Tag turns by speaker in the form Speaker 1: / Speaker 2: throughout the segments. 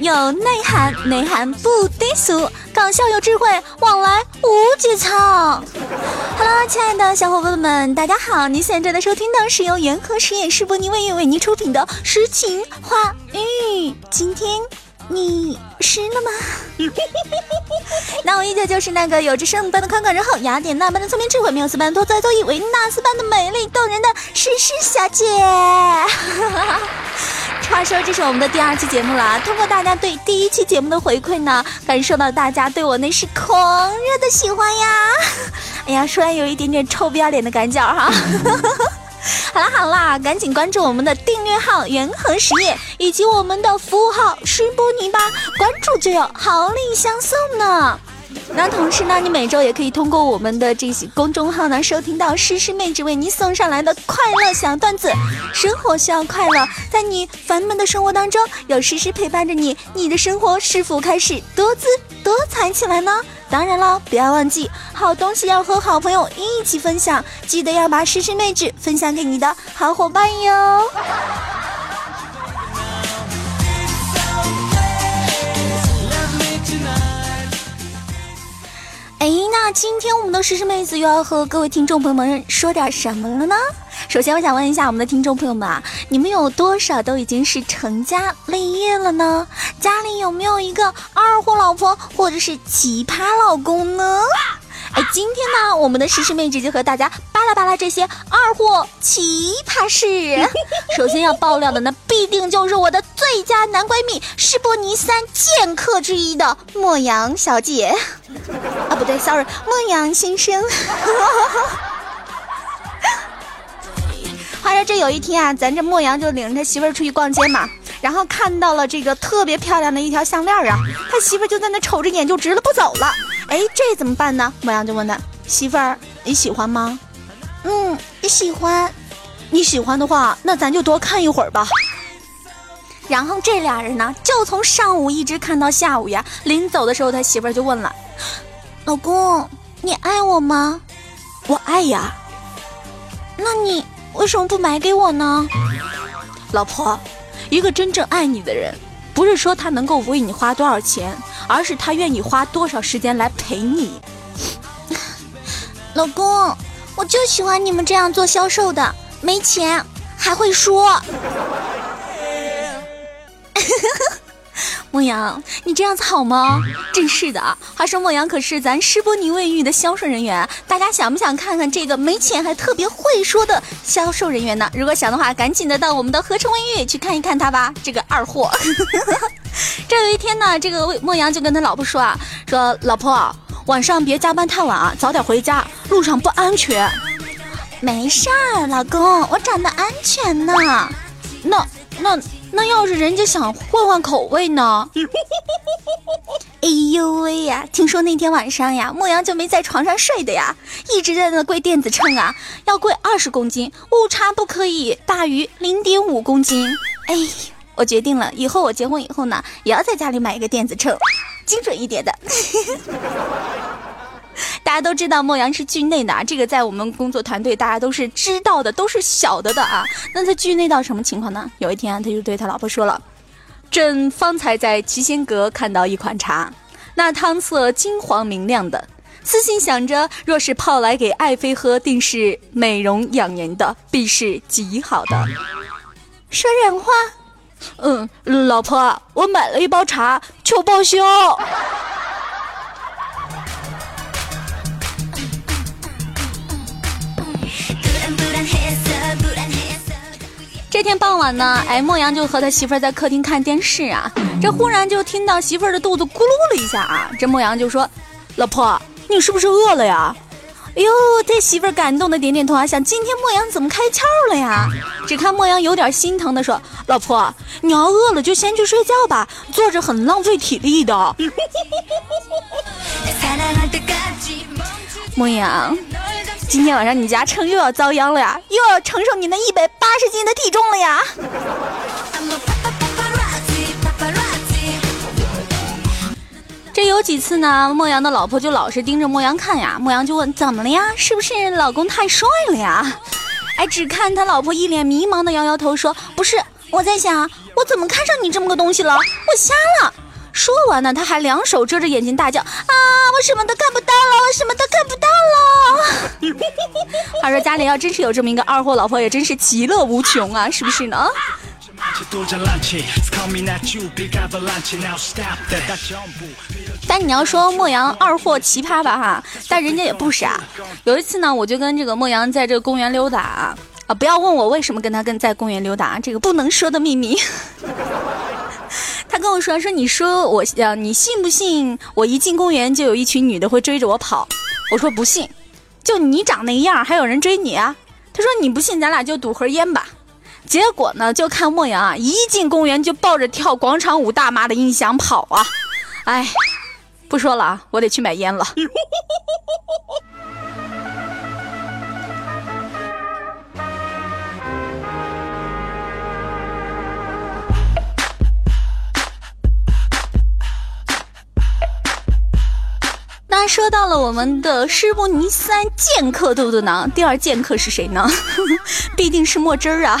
Speaker 1: 有内涵，内涵不低俗，搞笑有智慧，往来无节操。Hello，亲爱的小伙伴们，大家好！您现在正在收听的是由元和实验室播音为为您出品的《诗情画意》。今天你湿了吗？那我依旧就是那个有着圣母般的宽广仁厚、雅典娜般的聪明智慧、缪斯般多才多艺、维纳斯般的美丽动人的诗诗小姐。话说，这是我们的第二期节目了。通过大家对第一期节目的回馈呢，感受到大家对我那是狂热的喜欢呀！哎呀，说来有一点点臭不要脸的感觉 哈。好啦好啦，赶紧关注我们的订阅号“元恒实业”以及我们的服务号“施波尼”吧，关注就有好礼相送呢。那同时呢，你每周也可以通过我们的这些公众号呢，收听到诗诗妹纸为你送上来的快乐小段子。生活需要快乐，在你烦闷的生活当中，有诗诗陪伴着你，你的生活是否开始多姿多彩起来呢？当然了，不要忘记，好东西要和好朋友一起分享，记得要把诗诗妹纸分享给你的好伙伴哟。哎，那今天我们的诗诗妹子又要和各位听众朋友们说点什么了呢？首先，我想问一下我们的听众朋友们啊，你们有多少都已经是成家立业了呢？家里有没有一个二货老婆或者是奇葩老公呢？哎，今天呢，我们的诗诗妹直接和大家巴拉巴拉这些二货奇葩事。首先要爆料的呢，必定就是我的最佳男闺蜜施波尼三剑客之一的莫阳小姐。啊，不对，sorry，莫阳先生。话说这有一天啊，咱这莫阳就领着他媳妇儿出去逛街嘛，然后看到了这个特别漂亮的一条项链啊，他媳妇儿就在那瞅着眼就直了不走了。哎，这怎么办呢？莫阳就问他媳妇儿：“你喜欢吗？”“嗯，喜欢。”“你喜欢的话，那咱就多看一会儿吧。”然后这俩人呢，就从上午一直看到下午呀。临走的时候，他媳妇儿就问了：“老公，你爱我吗？”“我爱呀。”“那你为什么不买给我呢？”“老婆，一个真正爱你的人，不是说他能够为你花多少钱。”而是他愿意花多少时间来陪你，老公，我就喜欢你们这样做销售的，没钱还会说。莫阳，你这样子好吗？真是的啊，话说莫阳可是咱施波尼卫浴的销售人员，大家想不想看看这个没钱还特别会说的销售人员呢？如果想的话，赶紧的到我们的合成卫浴去看一看他吧，这个二货。这有一天呢，这个莫阳就跟他老婆说啊，说老婆晚上别加班太晚啊，早点回家，路上不安全。没事儿，老公，我长得安全呢。那那那要是人家想换换口味呢？哎呦喂呀！听说那天晚上呀，莫阳就没在床上睡的呀，一直在那跪电子秤啊，要跪二十公斤，误差不可以大于零点五公斤。哎。我决定了，以后我结婚以后呢，也要在家里买一个电子秤，精准一点的。大家都知道莫阳是剧内的啊，这个在我们工作团队大家都是知道的，都是晓得的啊。那他剧内到什么情况呢？有一天他就对他老婆说了：“朕方才在七仙阁看到一款茶，那汤色金黄明亮的，私心想着，若是泡来给爱妃喝，定是美容养颜的，必是极好的。”说人话。嗯，老婆，我买了一包茶，求报销。天傍晚呢，哎，莫阳就和他媳妇儿在客厅看电视啊，这忽然就听到媳妇儿的肚子咕噜了一下啊，这莫阳就说：“老婆，你是不是饿了呀？”哎呦，这媳妇儿感动的点点头啊，想今天莫阳怎么开窍了呀？只看莫阳有点心疼的说：“老婆，你要饿了就先去睡觉吧，坐着很浪费体力的。” 莫阳，今天晚上你家秤又要遭殃了呀，又要承受你那一百八十斤的体重了呀。这有几次呢？莫阳的老婆就老是盯着莫阳看呀。莫阳就问：“怎么了呀？是不是老公太帅了呀？”哎，只看他老婆一脸迷茫的摇摇头说：“不是，我在想，我怎么看上你这么个东西了？我瞎了。说完呢，他还两手遮着眼睛大叫：“啊，我什么都看不到了，我什么都看不到了。”话说家里要真是有这么一个二货老婆，也真是其乐无穷啊，是不是呢？但你要说莫阳二货奇葩吧哈，但人家也不傻。有一次呢，我就跟这个莫阳在这个公园溜达啊，啊，不要问我为什么跟他跟在公园溜达，这个不能说的秘密。跟我说说，你说我呀，你信不信我一进公园就有一群女的会追着我跑？我说不信，就你长那样还有人追你啊？他说你不信，咱俩就赌盒烟吧。结果呢，就看莫阳啊，一进公园就抱着跳广场舞大妈的音响跑啊！哎，不说了啊，我得去买烟了。说到了我们的施伯尼三剑客，对不对呢？第二剑客是谁呢？必定是墨汁儿啊！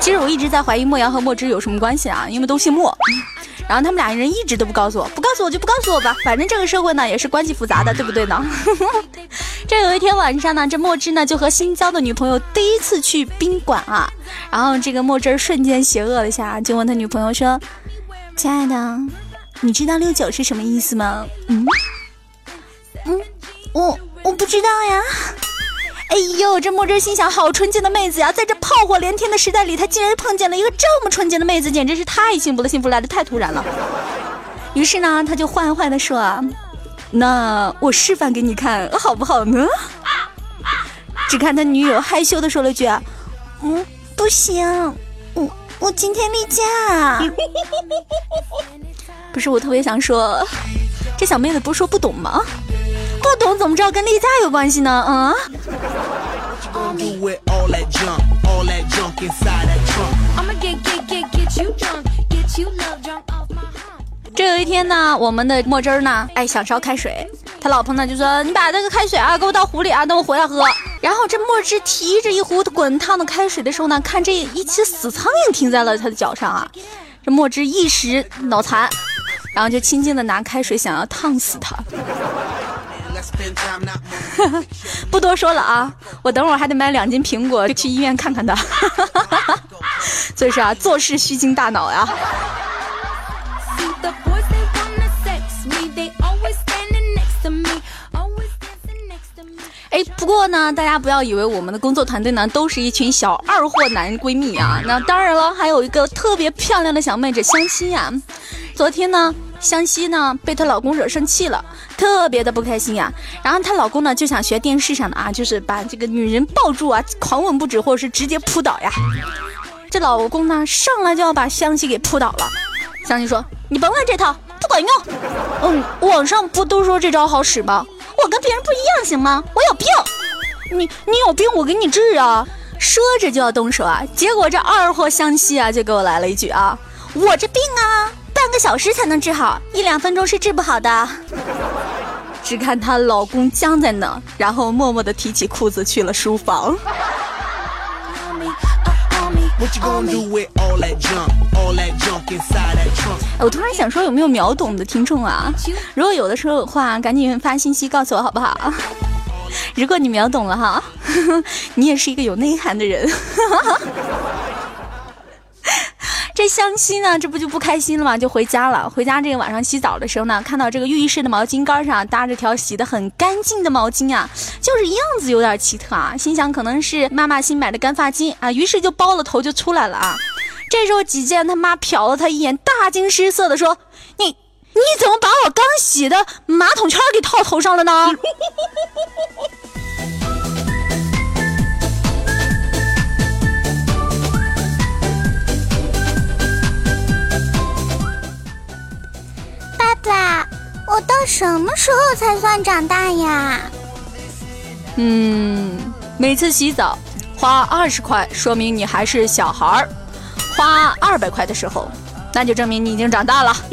Speaker 1: 其实我一直在怀疑莫阳和墨汁有什么关系啊，因为都姓莫。然后他们俩人一直都不告诉我，不告诉我就不告诉我吧，反正这个社会呢也是关系复杂的，对不对呢？这有一天晚上呢，这墨汁呢就和新交的女朋友第一次去宾馆啊，然后这个墨汁瞬间邪恶了一下，就问他女朋友说：“亲爱的，你知道六九是什么意思吗？”。嗯，我我不知道呀。哎呦，这墨汁心想，好纯洁的妹子呀，在这炮火连天的时代里，他竟然碰见了一个这么纯洁的妹子，简直是太幸福了，幸福来的太突然了。于是呢，他就坏坏的说：“啊，那我示范给你看好不好呢？”只看他女友害羞的说了句：“嗯，不行，我我今天例假。”不是，我特别想说，这小妹子不是说不懂吗？不懂怎么知道跟例假有关系呢？啊！这有一天呢，我们的墨汁儿呢，哎，想烧开水，他老婆呢就说：“你把那个开水啊，给我倒壶里啊，等我回来喝。”然后这墨汁提着一壶滚烫的开水的时候呢，看这一只死苍蝇停在了他的脚上啊，这墨汁一时脑残，然后就轻轻的拿开水想要烫死他。不多说了啊，我等会儿还得买两斤苹果去医院看看他。所以说啊，做事需经大脑呀。哎，不过呢，大家不要以为我们的工作团队呢都是一群小二货男闺蜜啊。那当然了，还有一个特别漂亮的小妹子相亲呀。昨天呢。湘西呢被她老公惹生气了，特别的不开心呀。然后她老公呢就想学电视上的啊，就是把这个女人抱住啊，狂吻不止，或者是直接扑倒呀。这老公呢上来就要把湘西给扑倒了。湘西说：“你甭来这套，不管用。嗯，网上不都说这招好使吗？我跟别人不一样行吗？我有病。你你有病，我给你治啊。”说着就要动手啊，结果这二货湘西啊就给我来了一句啊：“我这病啊。”半个小时才能治好，一两分钟是治不好的。只看她老公僵在那，然后默默地提起裤子去了书房。我突然想说，有没有秒懂的听众啊？如果有的时候的话，赶紧发信息告诉我好不好？如果你秒懂了哈，你也是一个有内涵的人。这湘西呢，这不就不开心了吗？就回家了。回家这个晚上洗澡的时候呢，看到这个浴室的毛巾杆上搭着条洗的很干净的毛巾啊，就是样子有点奇特啊。心想可能是妈妈新买的干发巾啊，于是就包了头就出来了啊。这时候几见他妈瞟了他一眼，大惊失色的说：“你你怎么把我刚洗的马桶圈给套头上了呢？”
Speaker 2: 爸，我到什么时候才算长大呀？
Speaker 1: 嗯，每次洗澡花二十块，说明你还是小孩儿；花二百块的时候，那就证明你已经长大了。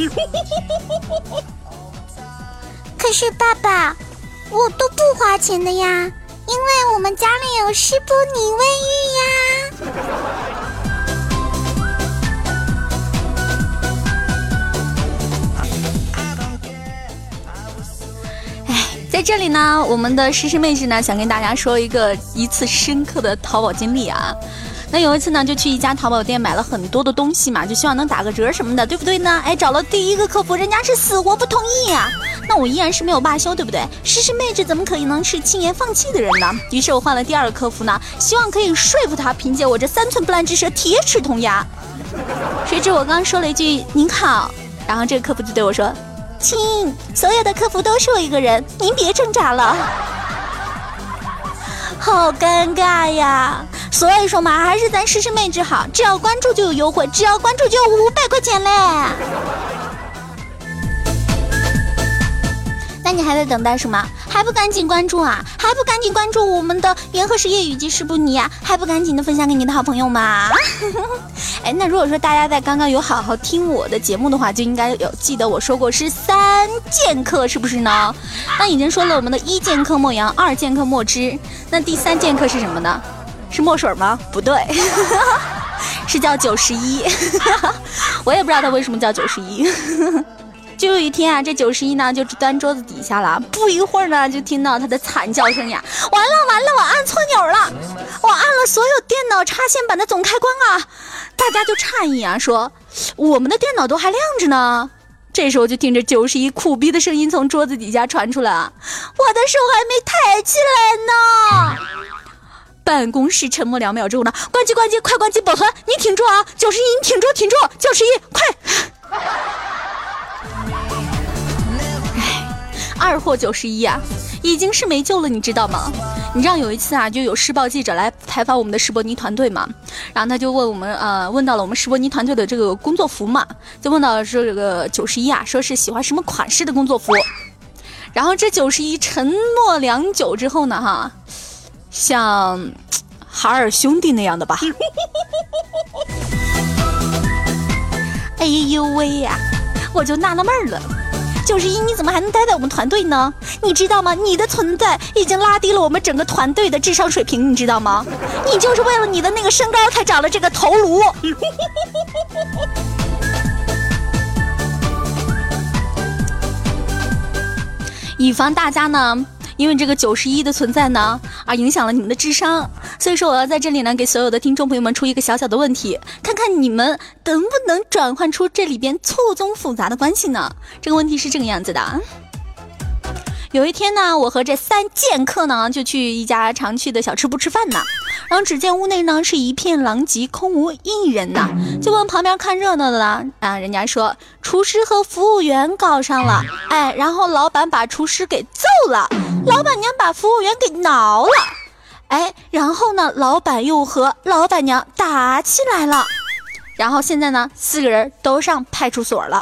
Speaker 2: 可是爸爸，我都不花钱的呀，因为我们家里有施波尼卫浴呀。
Speaker 1: 在这里呢，我们的诗诗妹子呢，想跟大家说一个一次深刻的淘宝经历啊。那有一次呢，就去一家淘宝店买了很多的东西嘛，就希望能打个折什么的，对不对呢？哎，找了第一个客服，人家是死活不同意呀。那我依然是没有罢休，对不对？诗诗妹子怎么可以能是轻言放弃的人呢？于是我换了第二个客服呢，希望可以说服他，凭借我这三寸不烂之舌，铁齿铜牙。谁知我刚说了一句“您好”，然后这个客服就对我说：“亲，所有的客服都是我一个人，您别挣扎了。”好尴尬呀。所以说嘛，还是咱诗诗妹纸好，只要关注就有优惠，只要关注就有五百块钱嘞。还在等待什么？还不赶紧关注啊？还不赶紧关注我们的元和实业以及诗不尼啊？还不赶紧的分享给你的好朋友吗？哎，那如果说大家在刚刚有好好听我的节目的话，就应该有记得我说过是三剑客，是不是呢？那已经说了我们的一剑客莫阳，二剑客莫之，那第三剑客是什么呢？是墨水吗？不对，是叫九十一。我也不知道他为什么叫九十一。就有一天啊，这九十一呢就端桌子底下了，不一会儿呢就听到他的惨叫声呀！完了完了，我按错钮了，我按了所有电脑插线板的总开关啊！大家就诧异啊，说我们的电脑都还亮着呢。这时候就听着九十一苦逼的声音从桌子底下传出来啊：“我的手还没抬起来呢。”办公室沉默两秒钟呢，关机关机，快关机保存！你挺住啊，九十一，你挺住挺住，九十一，快！二货九十一啊，已经是没救了，你知道吗？你知道有一次啊，就有施暴记者来采访我们的施伯尼团队嘛，然后他就问我们，呃，问到了我们施伯尼团队的这个工作服嘛，就问到说这个九十一啊，说是喜欢什么款式的工作服，然后这九十一沉默良久之后呢，哈。像 海尔兄弟那样的吧。哎呦喂呀，我就纳了闷了，九十一你怎么还能待在我们团队呢？你知道吗？你的存在已经拉低了我们整个团队的智商水平，你知道吗？你就是为了你的那个身高才长了这个头颅。以防大家呢。因为这个九十一的存在呢，而影响了你们的智商，所以说我要在这里呢，给所有的听众朋友们出一个小小的问题，看看你们能不能转换出这里边错综复杂的关系呢？这个问题是这个样子的。有一天呢，我和这三剑客呢，就去一家常去的小吃部吃饭呢。然后只见屋内呢是一片狼藉，空无一人呐。就问旁边看热闹的呢，啊，人家说厨师和服务员搞上了，哎，然后老板把厨师给揍了，老板娘把服务员给挠了，哎，然后呢，老板又和老板娘打起来了，然后现在呢，四个人都上派出所了。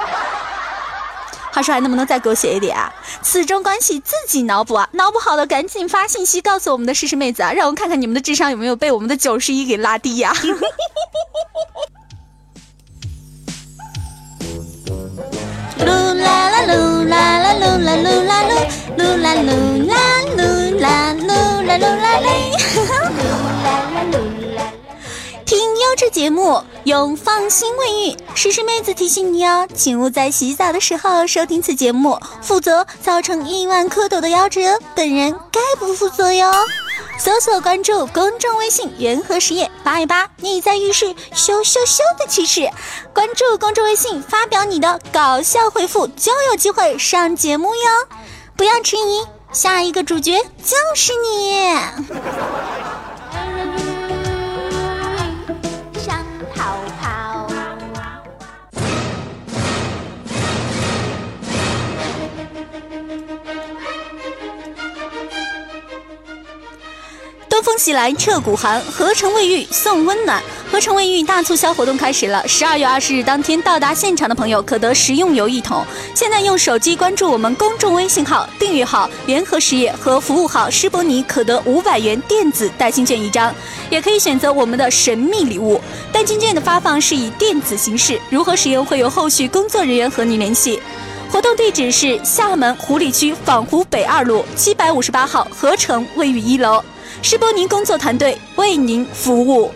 Speaker 1: 话说还能不能再狗血一点啊？此中关系自己脑补啊，脑补好了赶紧发信息告诉我们的诗诗妹子啊，让我看看你们的智商有没有被我们的九十一给拉低呀！噜啦啦噜啦啦噜啦噜啦噜噜啦噜啦噜啦噜啦噜啦嘞！听优质节目，用放心卫浴。诗诗妹子提醒你哦，请勿在洗澡的时候收听此节目，否则造成亿万蝌蚪的夭折，本人概不负责哟。搜索关注公众微信“元和实业”，八一八你在浴室羞羞羞的趣事。关注公众微信，发表你的搞笑回复，就有机会上节目哟。不要迟疑，下一个主角就是你。东风袭来彻骨寒，合成卫浴送温暖。合成卫浴大促销活动开始了，十二月二十日当天到达现场的朋友可得食用油一桶。现在用手机关注我们公众微信号，订阅号联合实业和服务号施伯尼，可得五百元电子代金券一张，也可以选择我们的神秘礼物。代金券的发放是以电子形式，如何使用会有后续工作人员和你联系。活动地址是厦门湖里区坊湖北二路七百五十八号合成卫浴一楼。世波宁工作团队为您服务。